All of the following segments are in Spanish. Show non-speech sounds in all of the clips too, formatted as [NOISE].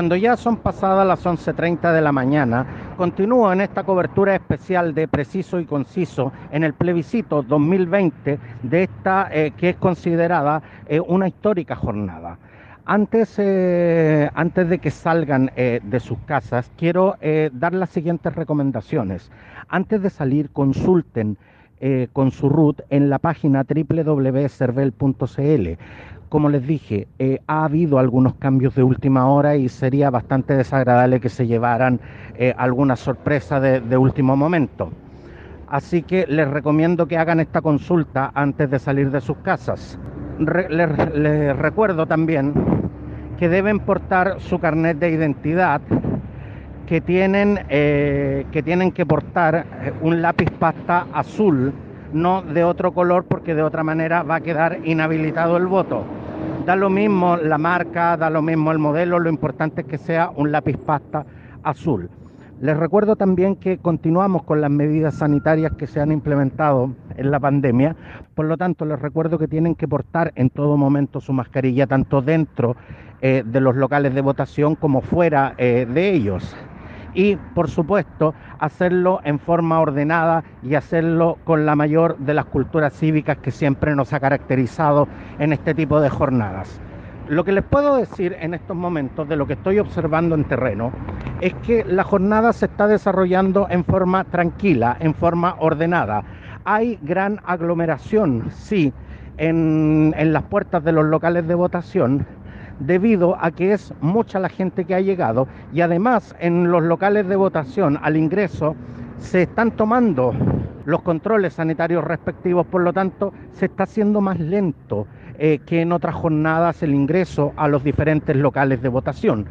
Cuando ya son pasadas las 11.30 de la mañana, continúo en esta cobertura especial de Preciso y Conciso en el plebiscito 2020 de esta eh, que es considerada eh, una histórica jornada. Antes, eh, antes de que salgan de sus casas, quiero dar las siguientes recomendaciones. Antes de salir, consulten con su root en la página www.cervel.cl como les dije, eh, ha habido algunos cambios de última hora y sería bastante desagradable que se llevaran eh, alguna sorpresa de, último momento. Así que les recomiendo que hagan esta consulta antes de salir de sus casas. les, recuerdo también que deben portar su carnet de identidad, que tienen, eh, que, tienen que portar un lápiz pasta azul, no de otro color porque de otra manera va a quedar inhabilitado el voto. Da lo mismo la marca, da lo mismo el modelo, lo importante es que sea un lápiz pasta azul. Les recuerdo también que continuamos con las medidas sanitarias que se han implementado en la pandemia, por lo tanto les recuerdo que tienen que portar en todo momento su mascarilla, tanto dentro eh, de los locales de votación como fuera eh, de ellos y, por supuesto, hacerlo en forma ordenada y hacerlo con la mayor de las culturas cívicas que siempre nos ha caracterizado en este tipo de jornadas. Lo que les puedo decir en estos momentos de lo que estoy observando en terreno es que la jornada se está desarrollando en forma tranquila, en forma ordenada. Hay gran aglomeración, sí, en, en las puertas de los locales de votación, debido a que es mucha la gente que ha llegado y además en los locales de votación al ingreso se están tomando los controles sanitarios respectivos, por lo tanto se está haciendo más lento eh, que en otras jornadas el ingreso a los diferentes locales de votación.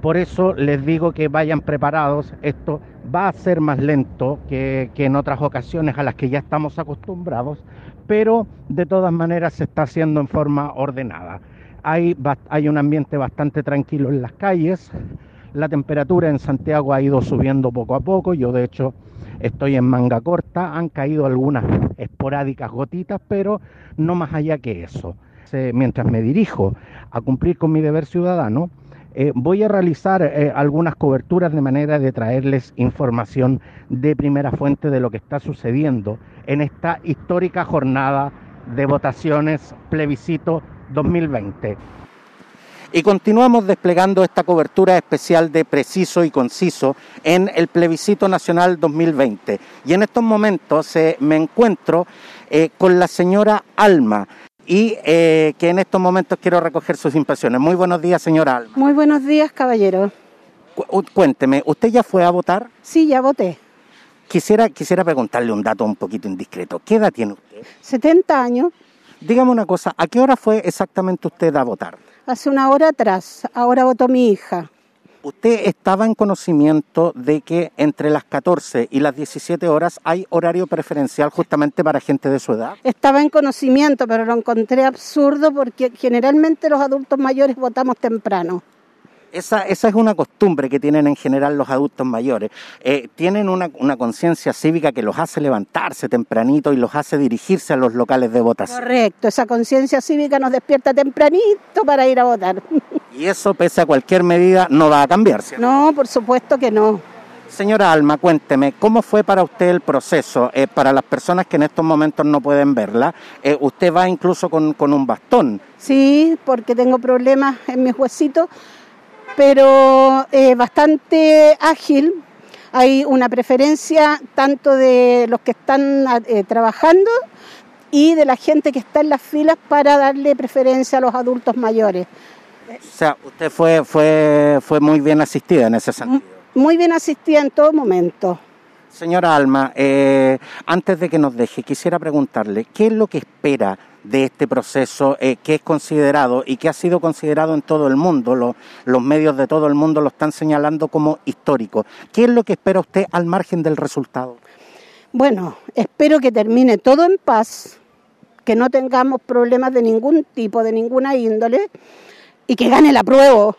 Por eso les digo que vayan preparados, esto va a ser más lento que, que en otras ocasiones a las que ya estamos acostumbrados, pero de todas maneras se está haciendo en forma ordenada. Hay, un ambiente bastante tranquilo en las calles. La temperatura en Santiago ha ido subiendo poco a poco. Yo de hecho estoy en manga corta. Han caído algunas esporádicas gotitas, pero no más allá que eso. Mientras me dirijo a cumplir con mi deber ciudadano, eh, voy a realizar eh, algunas coberturas de manera de traerles información de primera fuente de lo que está sucediendo en esta histórica jornada de votaciones plebiscito 2020. Y continuamos desplegando esta cobertura especial de preciso y conciso en el plebiscito nacional 2020. Y en estos momentos eh, me encuentro eh, con la señora Alma y eh, que en estos momentos quiero recoger sus impresiones. Muy buenos días, señora Alma. Muy buenos días, caballero. cuénteme, ¿usted ya fue a votar? Sí, ya voté. Quisiera, quisiera preguntarle un dato un poquito indiscreto. ¿Qué edad tiene usted? 70 años. Dígame una cosa, ¿a qué hora fue exactamente usted a votar? Hace una hora atrás, ahora votó mi hija. ¿Usted estaba en conocimiento de que entre las 14 y las 17 horas hay horario preferencial justamente para gente de su edad? Estaba en conocimiento, pero lo encontré absurdo porque generalmente los adultos mayores votamos temprano. Esa, esa es una costumbre que tienen en general los adultos mayores. Eh, tienen una, una conciencia cívica que los hace levantarse tempranito y los hace dirigirse a los locales de votación. Correcto, esa conciencia cívica nos despierta tempranito para ir a votar. [LAUGHS] Y eso, pese a cualquier medida, no va a cambiarse. No, por supuesto que no. Señora Alma, cuénteme, ¿cómo fue para usted el proceso? Eh, para las personas que en estos momentos no pueden verla, eh, usted va incluso con, con un bastón. Sí, porque tengo problemas en mis huesitos pero eh, bastante ágil. Hay una preferencia tanto de los que están eh, trabajando y de la gente que está en las filas para darle preferencia a los adultos mayores. O sea, usted fue, fue, fue muy bien asistida en ese sentido. Muy bien asistida en todo momento. Señora Alma, eh, antes de que nos deje, quisiera preguntarle, ¿qué es lo que espera de este proceso eh, que es considerado y que ha sido considerado en todo el mundo, los medios de todo el mundo lo están señalando como histórico. ¿Qué es lo que espera usted al margen del resultado? Bueno, espero que termine todo en paz, que no tengamos problemas de ningún tipo, de ninguna índole y que gane la prueba.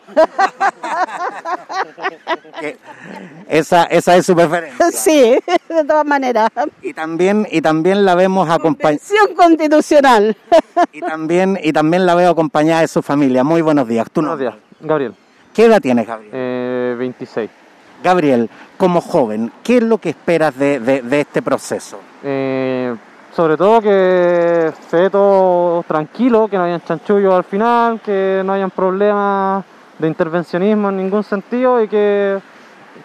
esa, esa es su preferencia. Sí, de todas maneras. Y también, y también la vemos acompañada. constitucional. y también, y también la veo acompañada de su familia. Muy buenos días. ¿Tú buenos días, Gabriel. ¿Qué edad tienes, Gabriel? Eh, 26. Gabriel, como joven, ¿qué es lo que esperas de, de- de este proceso? Eh, sobre todo que se todo tranquilo, que no hayan chanchullos al final, que no hayan problemas de intervencionismo en ningún sentido y que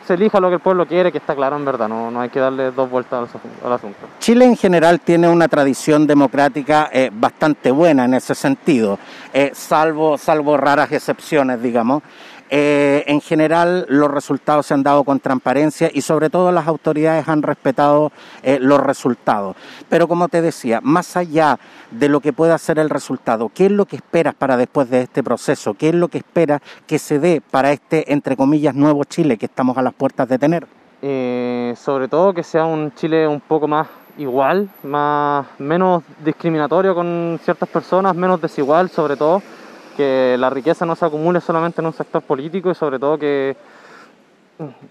se elija lo que el pueblo quiere, que está claro en verdad, no, no hay que darle dos vueltas al asunto. Chile en general tiene una tradición democrática eh, bastante buena en ese sentido, eh, salvo, salvo raras excepciones, digamos. Eh, en general los resultados se han dado con transparencia y sobre todo las autoridades han respetado eh, los resultados. Pero como te decía, más allá de lo que pueda ser el resultado, ¿qué es lo que esperas para después de este proceso? ¿Qué es lo que esperas que se dé para este, entre comillas, nuevo Chile que estamos a las puertas de tener? Eh, sobre todo que sea un Chile un poco más igual, más menos discriminatorio con ciertas personas, menos desigual sobre todo, que la riqueza no se acumule solamente en un sector político y sobre todo que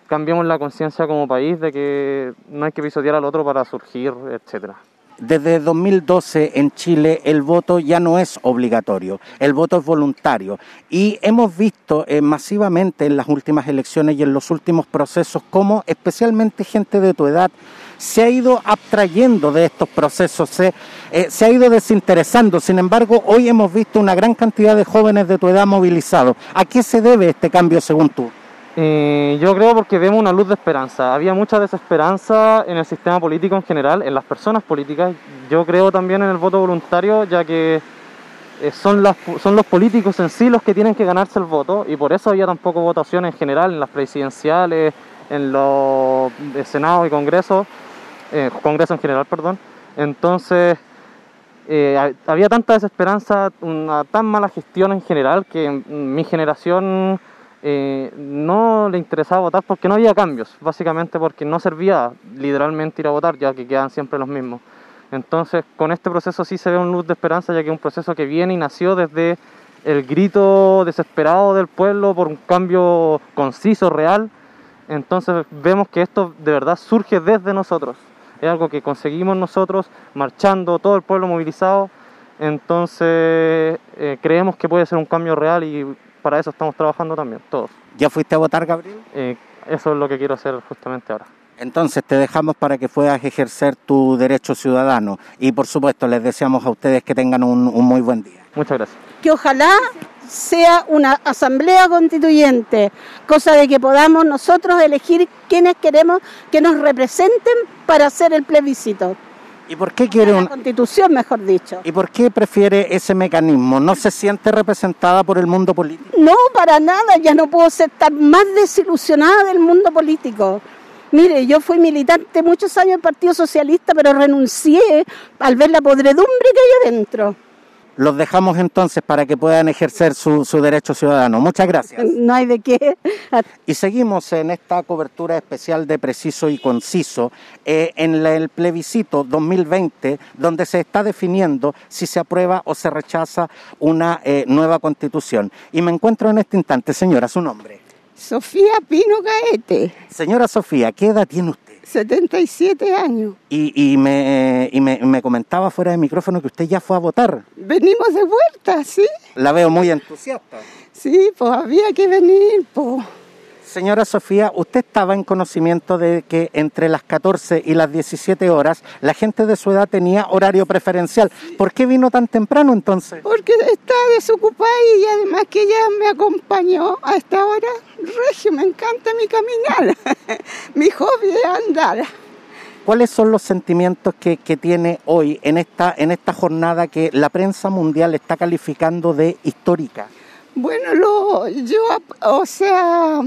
cambiemos la conciencia como país de que no hay que pisotear al otro para surgir, etcétera. Desde 2012 en Chile el voto ya no es obligatorio, el voto es voluntario y hemos visto eh, masivamente en las últimas elecciones y en los últimos procesos cómo especialmente gente de tu edad se ha ido abstrayendo de estos procesos, se, eh, se ha ido desinteresando. Sin embargo, hoy hemos visto una gran cantidad de jóvenes de tu edad movilizados. ¿A qué se debe este cambio según tú? Eh, yo creo porque vemos una luz de esperanza. Había mucha desesperanza en el sistema político en general, en las personas políticas. Yo creo también en el voto voluntario, ya que eh, son, las, son los políticos en sí los que tienen que ganarse el voto y por eso había tan poco votación en general en las presidenciales, en los de Senado y Congreso, eh, Congreso en general, perdón. Entonces, eh, ha- había tanta desesperanza, una tan mala gestión en general que mi generación eh, no le interesaba votar porque no había cambios, básicamente porque no servía literalmente ir a votar, ya que quedan siempre los mismos. Entonces, con este proceso sí se ve un luz de esperanza, ya que es un proceso que viene y nació desde el grito desesperado del pueblo por un cambio conciso, real. Entonces, vemos que esto de verdad surge desde nosotros. Es algo que conseguimos nosotros marchando, todo el pueblo movilizado. Entonces, eh, creemos que puede ser un cambio real y para eso estamos trabajando también, todos. ¿Ya fuiste a votar, Gabriel? Eh, eso es lo que quiero hacer justamente ahora. Entonces te dejamos para que puedas ejercer tu derecho ciudadano y por supuesto les deseamos a ustedes que tengan un, un muy buen día. Muchas gracias. que ojalá sea una asamblea constituyente, cosa de que podamos nosotros elegir quienes queremos que nos representen para hacer el plebiscito. ¿Y por qué quiere La un, constitución, mejor dicho. y por qué prefiere ese mecanismo? ¿No se siente representada por el mundo político? No, para nada, ya no puedo ser tan más desilusionada del mundo político. Mire, yo fui militante muchos años del Partido Socialista, pero renuncié al ver la podredumbre que hay adentro. Los dejamos entonces para que puedan ejercer su, su derecho ciudadano. Muchas gracias. [LAUGHS] No hay de qué. Y seguimos en esta cobertura especial de Preciso y Conciso eh, en la- el plebiscito 2020, donde se está definiendo si se aprueba o se rechaza una eh, nueva constitución. Y me encuentro en este instante, señora, su nombre. Sofía Pino Gaete, Señora Sofía, ¿qué edad tiene usted? 77 años. Y, y me, y me, me comentaba fuera de micrófono que usted ya fue a votar. Venimos de vuelta, ¿sí? La veo muy entusiasta. Sí, pues había que venir, pues. Señora Sofía, ¿usted estaba en conocimiento de que entre las 14 y las 17 horas la gente de su edad tenía horario preferencial? ¿Por qué vino tan temprano entonces? Porque está desocupada y además que ella me acompañó a esta hora. Regio, me encanta mi caminar. [LAUGHS] mi hobby es andar. ¿Cuáles son los sentimientos que, que tiene hoy en esta, en esta jornada que la prensa mundial está calificando de histórica? Bueno, lo, yo, o sea,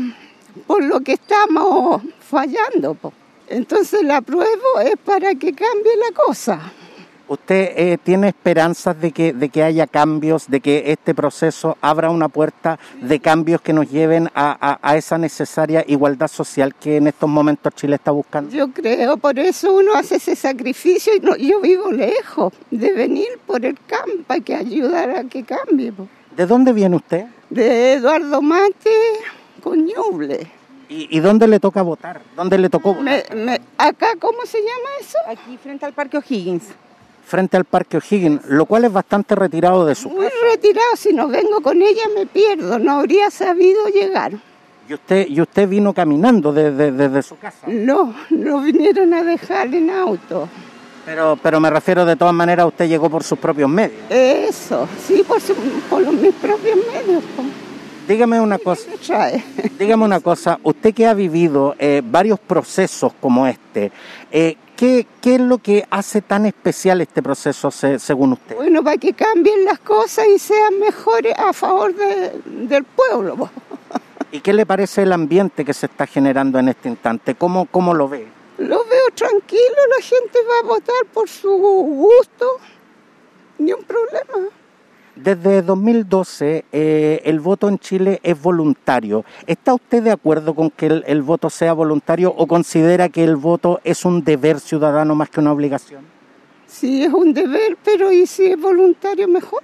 por lo que estamos fallando, po. entonces la apruebo es para que cambie la cosa. ¿Usted eh, tiene esperanzas de que, de que haya cambios, de que este proceso abra una puerta de cambios que nos lleven a, a- a esa necesaria igualdad social que en estos momentos Chile está buscando? Yo creo, por eso uno hace ese sacrificio y no, yo vivo lejos de venir por el campo, hay que ayudar a que cambie. po. ¿De dónde viene usted? De Eduardo Mate con Ñuble. ¿Y, y dónde le toca votar? ¿Dónde le tocó votar? Me- me- acá, ¿cómo se llama eso? Aquí frente al Parque O'Higgins. frente al Parque O'Higgins, lo cual es bastante retirado de su Muy retirado, si no vengo con ella me pierdo, no habría sabido llegar. ¿Y usted, y usted vino caminando desde, desde su casa? No, no vinieron a dejar en auto. Pero, pero me refiero de todas maneras, usted llegó por sus propios medios. Eso, sí, por, su- por los- mis propios medios. Dígame una cosa, [LAUGHS] dígame una cosa, usted que ha vivido eh, varios procesos como este, eh, ¿qué, ¿qué es lo que hace tan especial este proceso se- según usted? Bueno, para que cambien las cosas y sean mejores a favor de- del pueblo. po. ¿Y qué le parece el ambiente que se está generando en este instante? ¿Cómo, cómo lo ve? Lo veo tranquilo, la gente va a votar por su gusto, ni un problema. Desde 2012 eh, el voto en Chile es voluntario. ¿Está usted de acuerdo con que el, el voto sea voluntario o considera que el voto es un deber ciudadano más que una obligación? Sí, es un deber, pero y si es voluntario, mejor.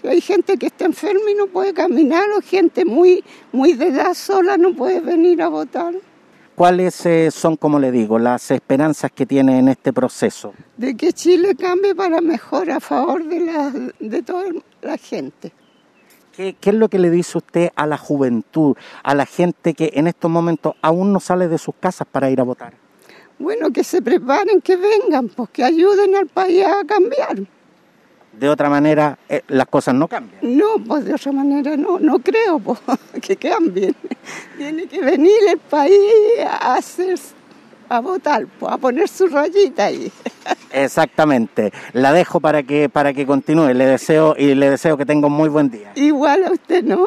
Si hay gente que está enferma y no puede caminar, o gente muy, muy de edad sola no puede venir a votar. ¿Cuáles eh, son, como le digo, las esperanzas que tiene en este proceso? De que Chile cambie para mejor a favor de, la, de toda la gente. ¿Qué, qué es lo que le dice usted a la juventud, a la gente que en estos momentos aún no sale de sus casas para ir a votar? Bueno, que se preparen, que vengan, pues que ayuden al país a cambiar. De otra manera, eh, las cosas no cambian. No, pues de otra manera no, no creo pues, [LAUGHS] que cambien. Tiene que venir el país a hacer, a votar, pues, a poner su rayita ahí. Exactamente. La dejo para que para que continúe. Le deseo y le deseo que tenga un muy buen día. Igual a usted, ¿no?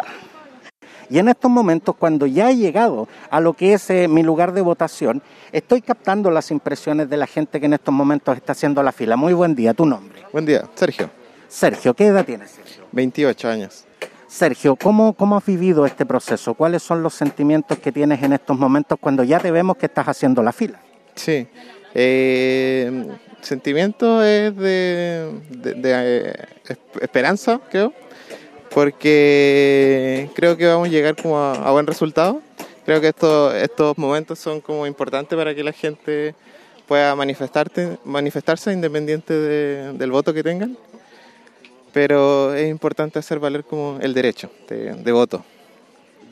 Y en estos momentos, cuando ya he llegado a lo que es eh, mi lugar de votación, estoy captando las impresiones de la gente que en estos momentos está haciendo la fila. Muy buen día, tu nombre. Buen día, Sergio, Sergio, ¿qué edad tienes, Sergio? 28 años. Sergio, ¿cómo, ¿cómo has vivido este proceso? ¿Cuáles son los sentimientos que tienes en estos momentos cuando ya te vemos que estás haciendo la fila? Sí, eh, sentimiento es de, eh, esp- esperanza, creo, porque creo que vamos a llegar como a, buen resultado. Creo que estos estos momentos son como importantes para que la gente pueda manifestarte, manifestarse independiente de- del voto que tengan. Pero es importante hacer valer como el derecho de, de voto.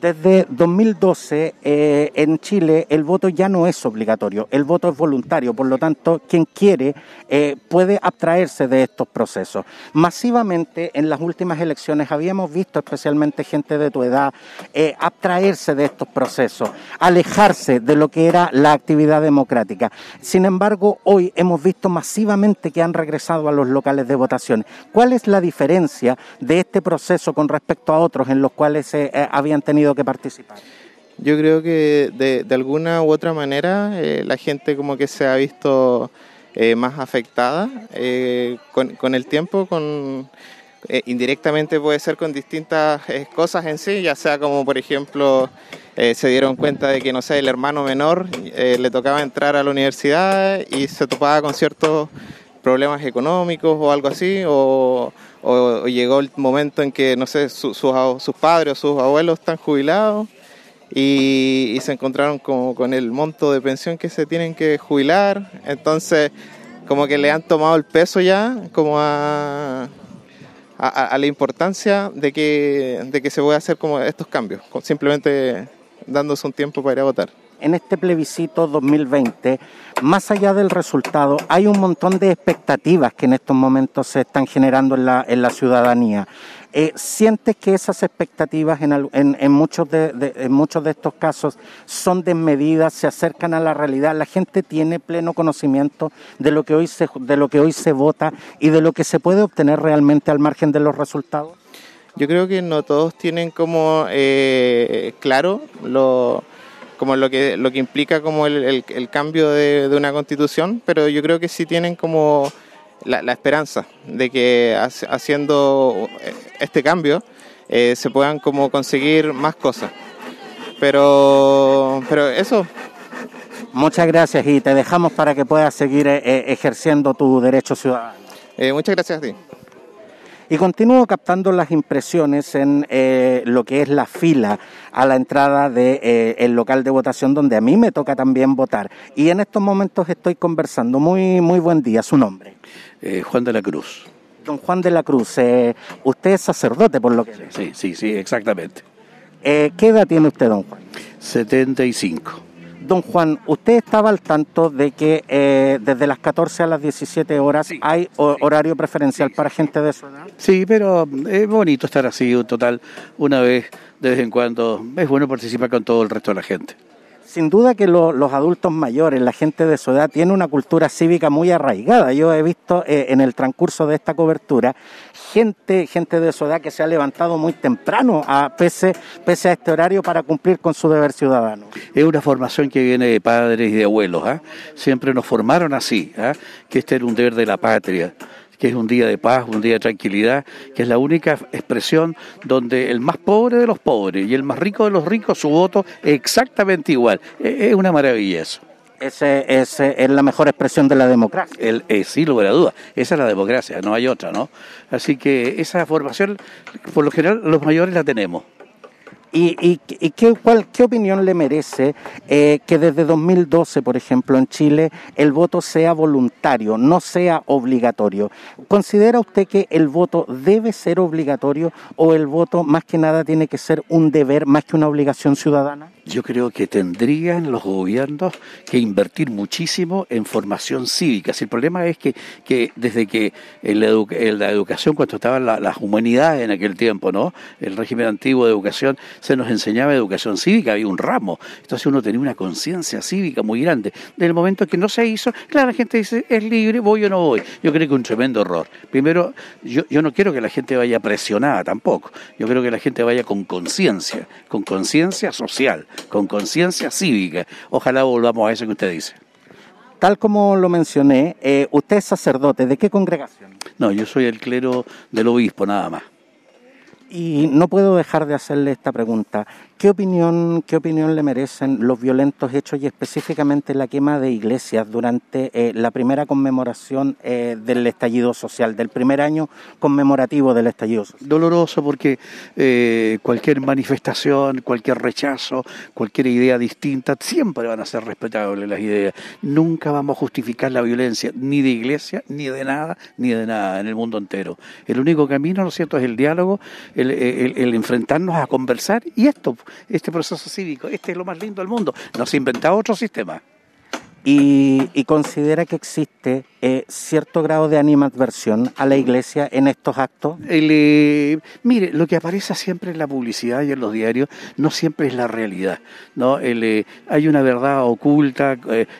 Desde 2012 eh, en Chile el voto ya no es obligatorio, el voto es voluntario, por lo tanto quien quiere eh, puede abstraerse de estos procesos. Masivamente en las últimas elecciones habíamos visto especialmente gente de tu edad eh, abstraerse de estos procesos, alejarse de lo que era la actividad democrática. Sin embargo, hoy hemos visto masivamente que han regresado a los locales de votación. ¿Cuál es la diferencia de este proceso con respecto a otros en los cuales eh, eh, habían tenido que participar? Yo creo que de, alguna u otra manera eh, la gente como que se ha visto eh, más afectada eh, con, el tiempo, con indirectamente puede ser con distintas cosas en sí, ya sea como por ejemplo se dieron cuenta de que no sé el hermano menor le tocaba entrar a la universidad y se topaba con ciertos problemas económicos o algo así, o, o- llegó el momento en que, no sé, su- sus, sus padres o sus abuelos están jubilados y, se encontraron como con el monto de pensión que se tienen que jubilar, entonces como que le han tomado el peso ya como a, a, a la importancia de que, de que se pueda hacer como estos cambios, simplemente dándose un tiempo para ir a votar. En este plebiscito 2020, más allá del resultado, hay un montón de expectativas que en estos momentos se están generando en la, ciudadanía. Eh, ¿Sientes que esas expectativas en muchos de estos casos son desmedidas, se acercan a la realidad? ¿La gente tiene pleno conocimiento de lo que hoy se, de lo que hoy se vota y de lo que se puede obtener realmente al margen de los resultados? Yo creo que no todos tienen como eh, claro lo, como lo que lo que implica como el, el- el cambio de, de una constitución, pero yo creo que sí tienen como la, la esperanza de que haciendo este cambio eh, se puedan como conseguir más cosas. Pero, pero eso, Muchas gracias y te dejamos para que puedas seguir eh, eh, ejerciendo tu derecho ciudadano. eh, muchas gracias a ti. Y continúo captando las impresiones en eh, lo que es la fila a la entrada del de, eh, local de votación donde a mí me toca también votar. Y en estos momentos estoy conversando. Muy, muy buen día, su nombre. Eh, Juan de la Cruz. Don Juan de la Cruz, usted es sacerdote por lo que... Sí, sí, sí, exactamente. ¿Qué edad tiene usted, don Juan? 75. Don Juan, ¿usted estaba al tanto de que eh, desde las 14 a las 17 horas hay horario preferencial para gente de su edad? Sí, pero es bonito estar así, total, una vez de vez en cuando. Es bueno participar con todo el resto de la gente. Sin duda que los adultos mayores, la gente de su edad, tiene una cultura cívica muy arraigada. Yo he visto eh, en el transcurso de esta cobertura gente, gente de su edad que se ha levantado muy temprano, a, pese, pese a este horario, para cumplir con su deber ciudadano. Es una formación que viene de padres y de abuelos. ¿ah? Siempre nos formaron así, ¿ah? que este era un deber de la patria que es un día de paz, un día de tranquilidad, que es la única expresión donde el más pobre de los pobres y el más rico de los ricos, su voto es exactamente igual. E, es una maravilla eso. Ese, ese, es la mejor expresión de la democracia. El, eh, sí, lugar a duda. Esa es la democracia, no hay otra, ¿no? Así que esa formación, por lo general, los mayores la tenemos. ¿Y, qué, qué, opinión le merece eh, que desde 2012, por ejemplo, en Chile, el voto sea voluntario, no sea obligatorio? ¿Considera usted que el voto debe ser obligatorio o el voto más que nada tiene que ser un deber más que una obligación ciudadana? Yo creo que tendrían los gobiernos que invertir muchísimo en formación cívica. Si el problema es que, que desde que en la, educación, cuando estaban las humanidades en aquel tiempo, ¿no? El régimen antiguo de educación, se nos enseñaba educación cívica, había un ramo. Entonces uno tenía una conciencia cívica muy grande. Desde el momento que no se hizo, claro, la gente dice, es libre, voy o no voy. Yo creo que es un tremendo error. Primero, yo, yo no quiero que la gente vaya presionada tampoco. Yo creo que la gente vaya con conciencia, con conciencia social con conciencia cívica. Ojalá volvamos a eso que usted dice. Tal como lo mencioné, eh, usted es sacerdote, ¿de qué congregación? No, yo soy el clero del obispo, nada más. Y no puedo dejar de hacerle esta pregunta. ¿Qué opinión, ¿Qué opinión le merecen los violentos hechos y específicamente la quema de iglesias durante eh, la primera conmemoración eh, del estallido social, del primer año conmemorativo del estallido social? Doloroso porque eh, cualquier manifestación, cualquier rechazo, cualquier idea distinta, siempre van a ser respetables las ideas. Nunca vamos a justificar la violencia, ni de iglesia, ni de nada, ni de nada en el mundo entero. El único camino, ¿no es cierto?, es el diálogo, el, enfrentarnos a conversar y esto este proceso cívico. Este es lo más lindo del mundo. No se ha inventado otro sistema. Y, considera que existe eh, cierto grado de animadversión a la iglesia en estos actos? Eh, mire, lo que aparece siempre en la publicidad y en los diarios no siempre es la realidad. ¿no? Eh, hay una verdad oculta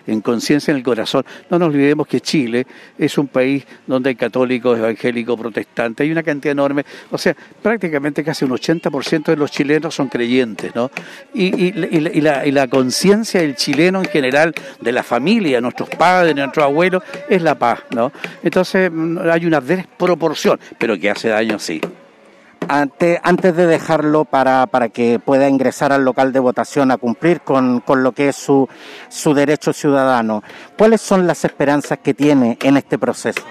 en conciencia en el corazón. No nos olvidemos que Chile es un país donde hay católicos, evangélicos, protestantes, hay una cantidad enorme. O sea, prácticamente casi un 80% de los chilenos son creyentes. ¿no? Y, la, y la conciencia del chileno en general, de la familia, nuestros padres, nuestros abuelos, es la paz, ¿no? Entonces mm, hay una desproporción, pero que hace daño sí. Antes, antes de dejarlo para, para, que pueda ingresar al local de votación a cumplir con, con lo que es su, su, derecho ciudadano, ¿cuáles son las esperanzas que tiene en este proceso?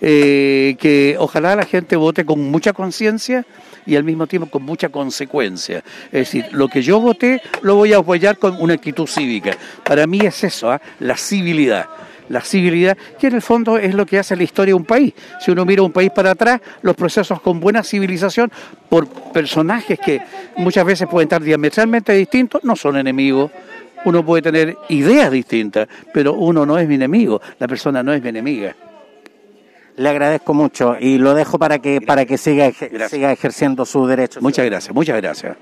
Eh, que ojalá la gente vote con mucha conciencia, y al mismo tiempo con mucha consecuencia. Es decir, lo que yo voté lo voy a apoyar con una actitud cívica. Para mí es eso, ¿ah? la civilidad la civilidad, que en el fondo es lo que hace la historia de un país. Si uno mira un país para atrás, los procesos con buena civilización por personajes que muchas veces pueden estar diametralmente distintos, no son enemigos. Uno puede tener ideas distintas, pero uno no es mi enemigo, la persona no es mi enemiga. Le agradezco mucho y lo dejo para que, para que siga, siga ejerciendo su derecho. Muchas gracias, muchas gracias.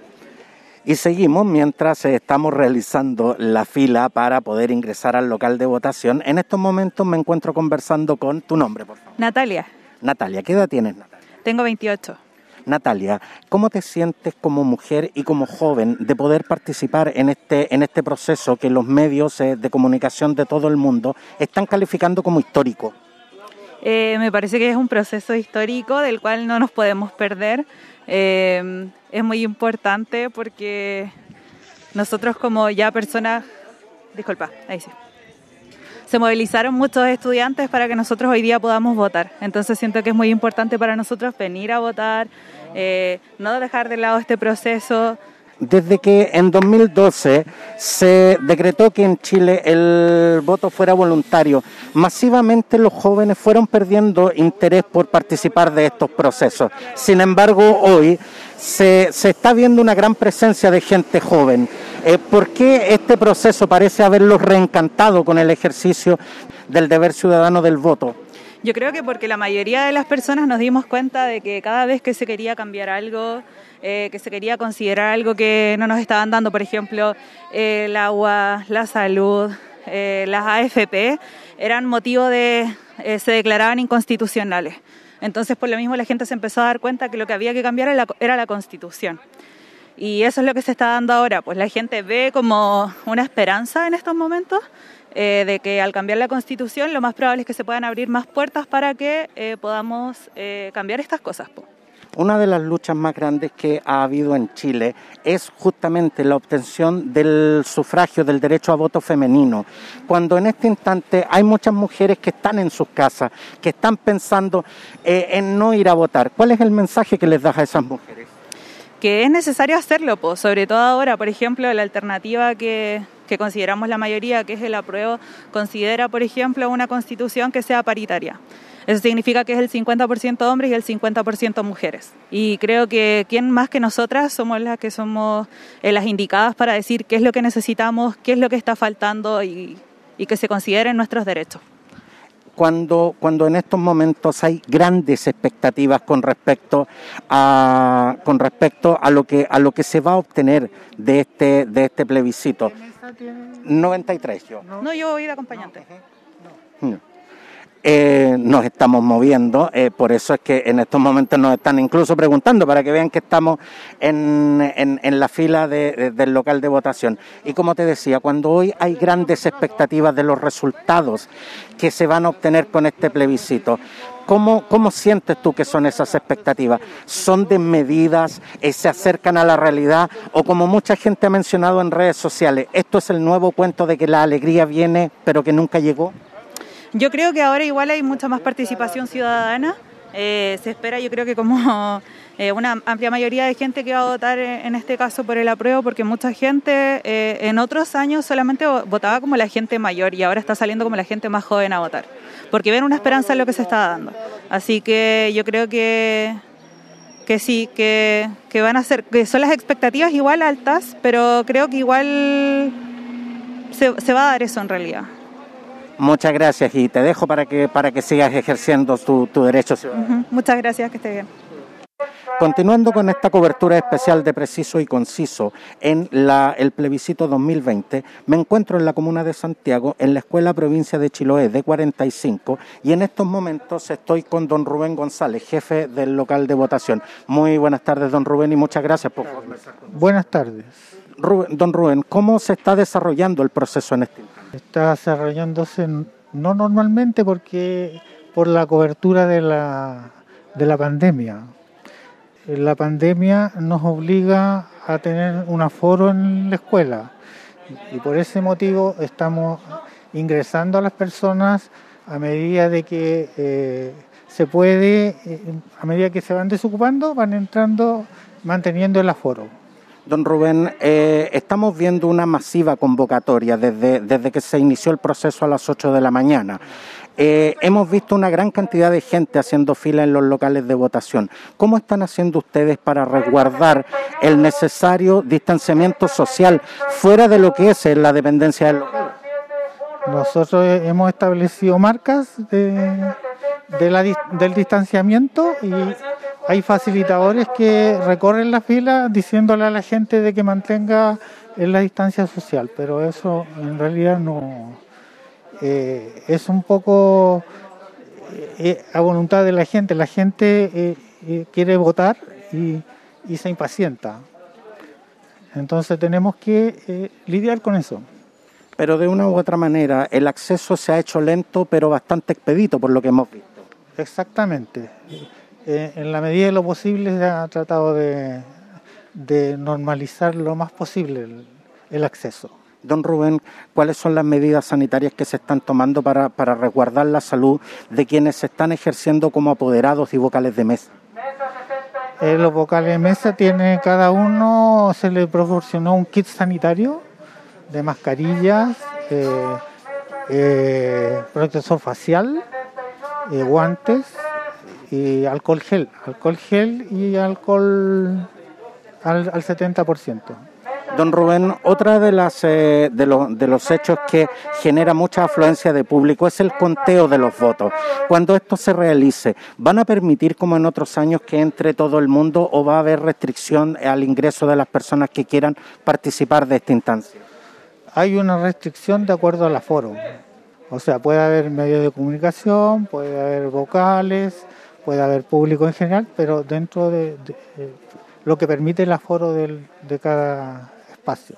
Y seguimos mientras estamos realizando la fila para poder ingresar al local de votación. En estos momentos me encuentro conversando con tu nombre, por favor. Natalia. Natalia, ¿qué edad tienes, Natalia? Tengo 28. Natalia, ¿cómo te sientes como mujer y como joven de poder participar en este, en este proceso que los medios eh, de comunicación de todo el mundo están calificando como histórico? Eh, me parece que es un proceso histórico del cual no nos podemos perder. Eh, es muy importante porque nosotros como ya personas, disculpa, ahí sí. se movilizaron muchos estudiantes para que nosotros hoy día podamos votar. Entonces siento que es muy importante para nosotros venir a votar, eh, no dejar de lado este proceso. Desde que en 2012 se decretó que en Chile el voto fuera voluntario, masivamente los jóvenes fueron perdiendo interés por participar de estos procesos. Sin embargo, hoy se, está viendo una gran presencia de gente joven. Eh, ¿Por qué este proceso parece haberlos reencantado con el ejercicio del deber ciudadano del voto? Yo creo que porque la mayoría de las personas nos dimos cuenta de que cada vez que se quería cambiar algo, eh, que se quería considerar algo que no nos estaban dando, por ejemplo, el agua, la salud, eh, las AFP, eran motivo de, eh, se declaraban inconstitucionales. Entonces, por lo mismo, la gente se empezó a dar cuenta que lo que había que cambiar era la, era la constitución. Y eso es lo que se está dando ahora, pues la gente ve como una esperanza en estos momentos eh, de que al cambiar la constitución lo más probable es que se puedan abrir más puertas para que eh, podamos eh, cambiar estas cosas. Una de las luchas más grandes que ha habido en Chile es justamente la obtención del sufragio, del derecho a voto femenino. Cuando en este instante hay muchas mujeres que están en sus casas, que están pensando en no ir a votar, ¿cuál es el mensaje que les das a esas mujeres? Que es necesario hacerlo, pues, sobre todo ahora, por ejemplo, la alternativa que, que consideramos la mayoría, que es el apruebo, considera, por ejemplo, una constitución que sea paritaria. Eso significa que es el 50% hombres y el 50% mujeres. Y creo que quién más que nosotras somos las que somos eh, las indicadas para decir qué es lo que necesitamos, qué es lo que está faltando y que se consideren nuestros derechos cuando, cuando en estos momentos hay grandes expectativas con respecto a, con respecto a lo que a lo que se va a obtener de este de este plebiscito. 93 yo. No, yo voy de acompañante. No. Eh, nos estamos moviendo, eh, por eso es que en estos momentos nos están incluso preguntando para que vean que estamos en, en, la fila del local de votación. Y como te decía, cuando hoy hay grandes expectativas de los resultados que se van a obtener con este plebiscito, ¿Cómo, ¿Cómo, sientes tú que son esas expectativas? ¿Son desmedidas? Eh, ¿Se acercan a la realidad? ¿O como mucha gente ha mencionado en redes sociales, esto es el nuevo cuento de que la alegría viene pero que nunca llegó? Yo creo que ahora igual hay mucha más participación ciudadana. Eh, se espera, yo creo que como [LAUGHS] eh, una amplia mayoría de gente que va a votar en este caso por el apruebo, porque mucha gente eh, en otros años solamente votaba como la gente mayor y ahora está saliendo como la gente más joven a votar, porque ven una esperanza en lo que se está dando. Así que yo creo que, que sí, que, que van a ser, que son las expectativas igual altas, pero creo que igual se, se va a dar eso en realidad. Muchas gracias y te dejo para que, para que sigas ejerciendo tu, derecho ciudadano. Muchas gracias, que esté bien. Continuando con esta cobertura especial de preciso y conciso en la, el plebiscito 2020, me encuentro en la comuna de Santiago, en la Escuela Provincia de Chiloé de 45, y en estos momentos estoy con don Rubén González, jefe del local de votación. Muy buenas tardes, don Rubén, y muchas gracias por conversar Buenas tardes. don Rubén, ¿cómo se está desarrollando el proceso en este Está desarrollándose no normalmente porque por la cobertura de la, de la pandemia. La pandemia nos obliga a tener un aforo en la escuela y por ese motivo estamos ingresando a las personas a medida de que eh, se puede, eh, a medida que se van desocupando, van entrando manteniendo el aforo. Don Rubén, eh, estamos viendo una masiva convocatoria desde, desde que se inició el proceso a las 8 de la mañana. Eh, hemos visto una gran cantidad de gente haciendo fila en los locales de votación. ¿Cómo están haciendo ustedes para resguardar el necesario distanciamiento social fuera de lo que es la dependencia del local? Nosotros hemos establecido marcas de, del distanciamiento y hay facilitadores que recorren la fila diciéndole a la gente de que mantenga la distancia social, pero eso en realidad no eh, es un poco eh, a voluntad de la gente. La gente eh, quiere votar y, y, se impacienta. Entonces tenemos que lidiar con eso. Pero de una u otra manera el acceso se ha hecho lento pero bastante expedito por lo que hemos visto. Exactamente. Eh, en la medida de lo posible se ha tratado de, normalizar lo más posible el, acceso. Don Rubén, ¿cuáles son las medidas sanitarias que se están tomando para, para resguardar la salud de quienes se están ejerciendo como apoderados y vocales de mesa? Eh, los vocales de mesa tiene cada uno, se le proporcionó un kit sanitario de mascarillas, eh, eh, protector facial, guantes y alcohol gel. Alcohol gel y alcohol al, al 70%. Don Rubén, otra de las eh, de, los, de los hechos que genera mucha afluencia de público es el conteo de los votos. Cuando esto se realice, ¿van a permitir, como en otros años, que entre todo el mundo o va a haber restricción al ingreso de las personas que quieran participar de esta instancia? Hay una restricción de acuerdo al aforo. O sea, puede haber medios de comunicación, puede haber vocales, puede haber público en general, pero dentro de, de, de lo que permite el aforo del, de cada espacio.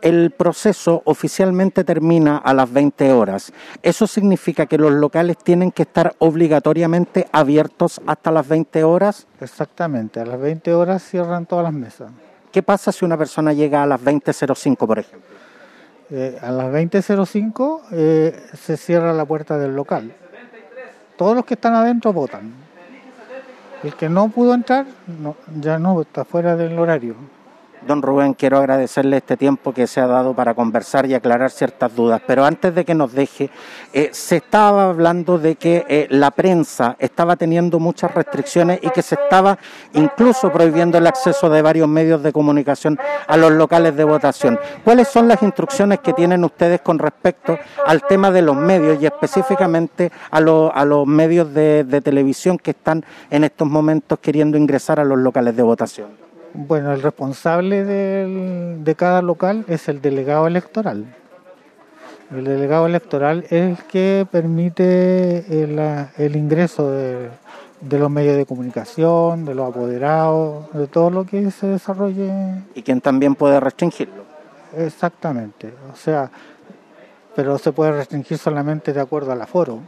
El proceso oficialmente termina a las 20 horas. ¿Eso significa que los locales tienen que estar obligatoriamente abiertos hasta las 20 horas? Exactamente, a las 20 horas cierran todas las mesas. ¿Qué pasa si una persona llega a las 20.05, por ejemplo? Eh, a las 20.05 eh, se cierra la puerta del local. Todos los que están adentro votan. El que no pudo entrar no, ya no está fuera del horario. Don Rubén, quiero agradecerle este tiempo que se ha dado para conversar y aclarar ciertas dudas, pero antes de que nos deje, eh, se estaba hablando de que eh, la prensa estaba teniendo muchas restricciones y que se estaba incluso prohibiendo el acceso de varios medios de comunicación a los locales de votación. ¿Cuáles son las instrucciones que tienen ustedes con respecto al tema de los medios y específicamente a, a los medios de televisión que están en estos momentos queriendo ingresar a los locales de votación? Bueno, el responsable del, de cada local es el delegado electoral. El delegado electoral es el que permite el, el ingreso de, de, los medios de comunicación, de los apoderados, de todo lo que se desarrolle. ¿Y quien también puede restringirlo? Exactamente. O sea, pero se puede restringir solamente de acuerdo al aforo.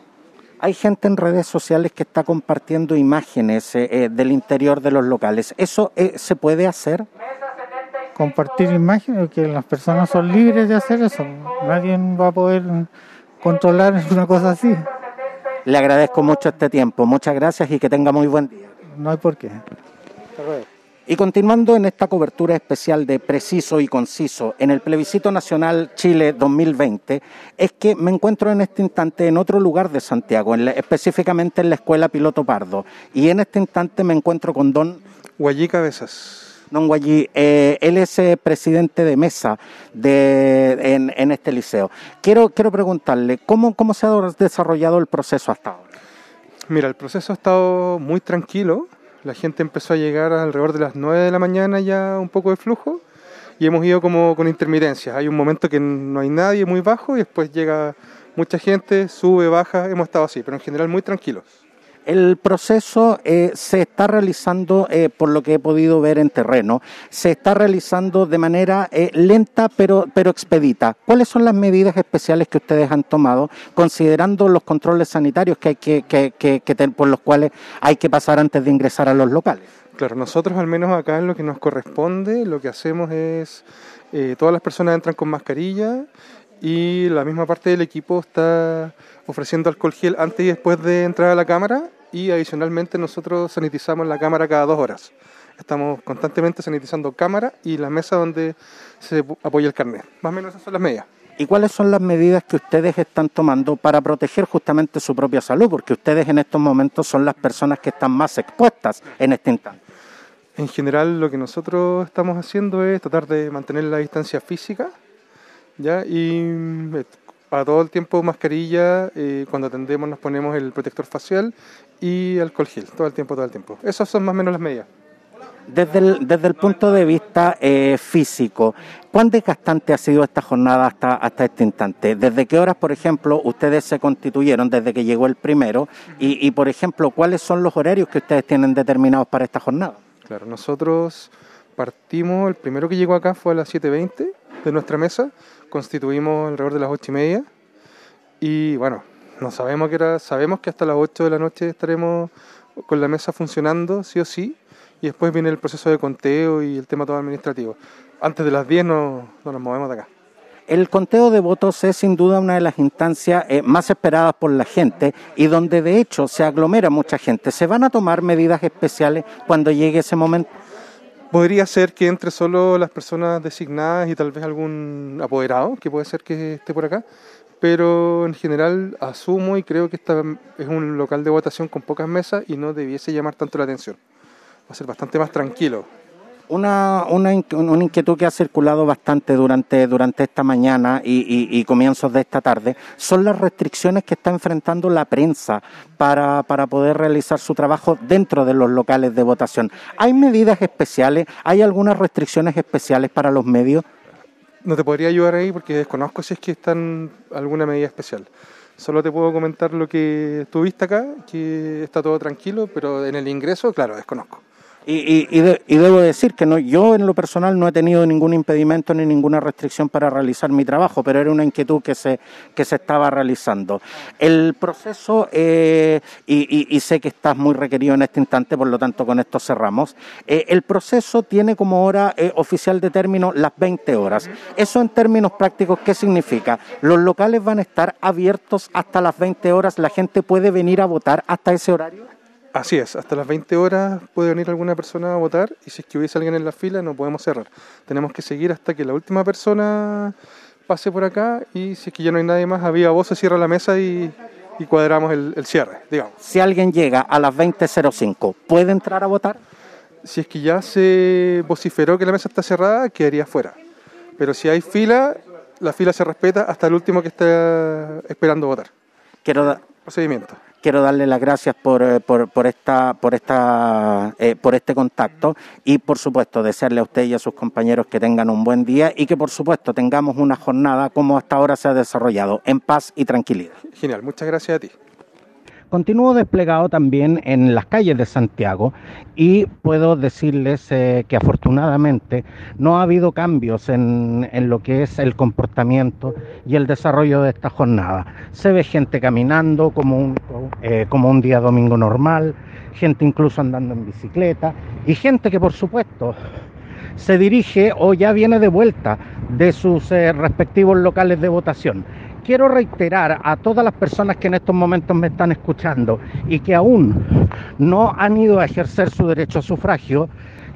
Hay gente en redes sociales que está compartiendo imágenes eh, eh, del interior de los locales. ¿Eso eh, se puede hacer? Compartir imágenes, que las personas son libres de hacer eso. Nadie va a poder controlar [LAUGHS] una cosa así. Le agradezco mucho este tiempo. Muchas gracias y que tenga muy buen día. No hay por qué. Y continuando en esta cobertura especial de preciso y conciso en el plebiscito nacional Chile 2020, es que me encuentro en este instante en otro lugar de Santiago, en la, específicamente en la Escuela Piloto Pardo. Y en este instante me encuentro con don Guayí Cabezas. Don Guayí, eh, él es eh, presidente de mesa de, en, en, este liceo. Quiero, quiero preguntarle, ¿cómo, ¿cómo se ha desarrollado el proceso hasta ahora? Mira, el proceso ha estado muy tranquilo la gente empezó a llegar alrededor de las 9 de la mañana ya un poco de flujo y hemos ido como con intermitencias. Hay un momento que no hay nadie muy bajo y después llega mucha gente, sube, baja, hemos estado así, pero en general muy tranquilos. El proceso eh, se está realizando, eh, por lo que he podido ver en terreno, se está realizando de manera eh, lenta pero, pero expedita. ¿Cuáles son las medidas especiales que ustedes han tomado, considerando los controles sanitarios que hay que, que, que, por los cuales hay que pasar antes de ingresar a los locales? Claro, nosotros al menos acá en lo que nos corresponde, lo que hacemos es, eh, todas las personas entran con mascarilla y la misma parte del equipo está ofreciendo alcohol gel antes y después de entrar a la cámara y adicionalmente nosotros sanitizamos la cámara cada dos horas. Estamos constantemente sanitizando cámara y la mesa donde se apoya el carnet. Más o menos esas son las medidas. ¿Y cuáles son las medidas que ustedes están tomando para proteger justamente su propia salud? Porque ustedes en estos momentos son las personas que están más expuestas en este instante. En general lo que nosotros estamos haciendo es tratar de mantener la distancia física ¿ya? y a todo el tiempo mascarilla, eh, cuando atendemos nos ponemos el protector facial y alcohol gel, todo el tiempo, todo el tiempo. Esas son más o menos las medidas. Desde el, desde el punto de vista eh, físico, ¿cuán desgastante ha sido esta jornada hasta, hasta este instante? ¿Desde qué horas, por ejemplo, ustedes se constituyeron desde que llegó el primero? Y, y, por ejemplo, ¿cuáles son los horarios que ustedes tienen determinados para esta jornada? Claro, nosotros partimos, el primero que llegó acá fue a las 7.20 de nuestra mesa, constituimos alrededor de las 8 y media y bueno, no sabemos que era, sabemos que hasta las 8 de la noche estaremos con la mesa funcionando, sí o sí, y después viene el proceso de conteo y el tema todo administrativo. Antes de las 10 no, no nos movemos de acá. El conteo de votos es sin duda una de las instancias eh, más esperadas por la gente y donde de hecho se aglomera mucha gente. ¿Se van a tomar medidas especiales cuando llegue ese momento? Podría ser que entre solo las personas designadas y tal vez algún apoderado, que puede ser que esté por acá, pero en general asumo y creo que esta es un local de votación con pocas mesas y no debiese llamar tanto la atención. Va a ser bastante más tranquilo. Una, una, una, inquietud que ha circulado bastante durante, durante esta mañana y, comienzos de esta tarde son las restricciones que está enfrentando la prensa para, para poder realizar su trabajo dentro de los locales de votación. ¿Hay medidas especiales? ¿Hay algunas restricciones especiales para los medios? No te podría ayudar ahí porque desconozco si es que están alguna medida especial. Solo te puedo comentar lo que tuviste acá, que está todo tranquilo, pero en el ingreso, claro, desconozco. Y, y, debo decir que no, yo en lo personal no he tenido ningún impedimento ni ninguna restricción para realizar mi trabajo, pero era una inquietud que se, que se estaba realizando. El proceso, eh, y, sé que estás muy requerido en este instante, por lo tanto con esto cerramos, eh, el proceso tiene como hora eh, oficial de término las 20 horas. Eso en términos prácticos, ¿qué significa? Los locales van a estar abiertos hasta las 20 horas, la gente puede venir a votar hasta ese horario. Así es, hasta las 20 horas puede venir alguna persona a votar y si es que hubiese alguien en la fila no podemos cerrar. Tenemos que seguir hasta que la última persona pase por acá y si es que ya no hay nadie más, había voz, se cierra la mesa y, cuadramos el, el, cierre, digamos. Si alguien llega a las 20.05, ¿puede entrar a votar? Si es que ya se vociferó que la mesa está cerrada, quedaría fuera. Pero si hay fila, la fila se respeta hasta el último que está esperando votar. Quiero, procedimiento quiero darle las gracias por, eh, por, esta, por, esta, eh, por este contacto y, por supuesto, desearle a usted y a sus compañeros que tengan un buen día y que, por supuesto, tengamos una jornada como hasta ahora se ha desarrollado, en paz y tranquilidad. Genial, muchas gracias a ti continúo desplegado también en las calles de Santiago y puedo decirles eh, que afortunadamente no ha habido cambios en, lo que es el comportamiento y el desarrollo de esta jornada. Se ve gente caminando como un, eh, como un día domingo normal, gente incluso andando en bicicleta y gente que por supuesto se dirige o ya viene de vuelta de sus eh, respectivos locales de votación quiero reiterar a todas las personas que en estos momentos me están escuchando y que aún no han ido a ejercer su derecho a sufragio,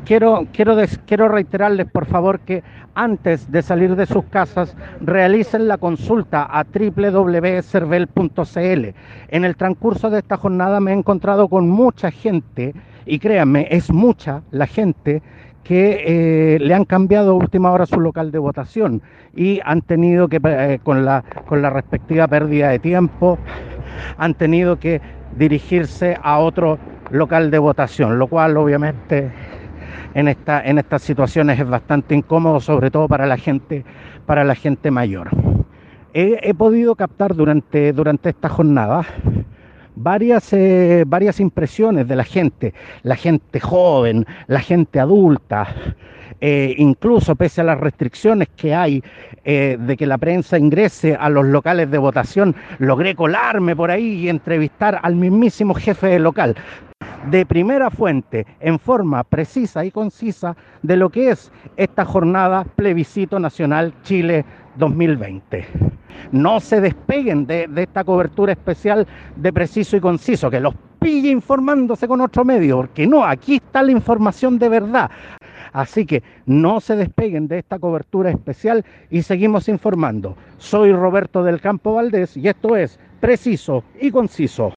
quiero, quiero, quiero reiterarles por favor que antes de salir de sus casas realicen la consulta a www.cervel.cl. En el transcurso de esta jornada me he encontrado con mucha gente, y créanme, es mucha la gente que eh, le han cambiado a última hora su local de votación y han tenido que, eh, con, la, con la respectiva pérdida de tiempo, han tenido que dirigirse a otro local de votación, lo cual obviamente en, esta, en estas situaciones es bastante incómodo, sobre todo para la gente, para la gente mayor. He, podido captar durante, durante esta jornada varias, eh, varias impresiones de la gente, la gente joven, la gente adulta, eh, incluso pese a las restricciones que hay eh, de que la prensa ingrese a los locales de votación, logré colarme por ahí y entrevistar al mismísimo jefe del local. De primera fuente, en forma precisa y concisa, de lo que es esta jornada plebiscito nacional Chile 2020 no se despeguen de, esta cobertura especial de preciso y conciso, que los pille informándose con otro medio, porque no, aquí está la información de verdad. Así que no se despeguen de esta cobertura especial y seguimos informando. Soy Roberto del Campo Valdés y esto es Preciso y Conciso.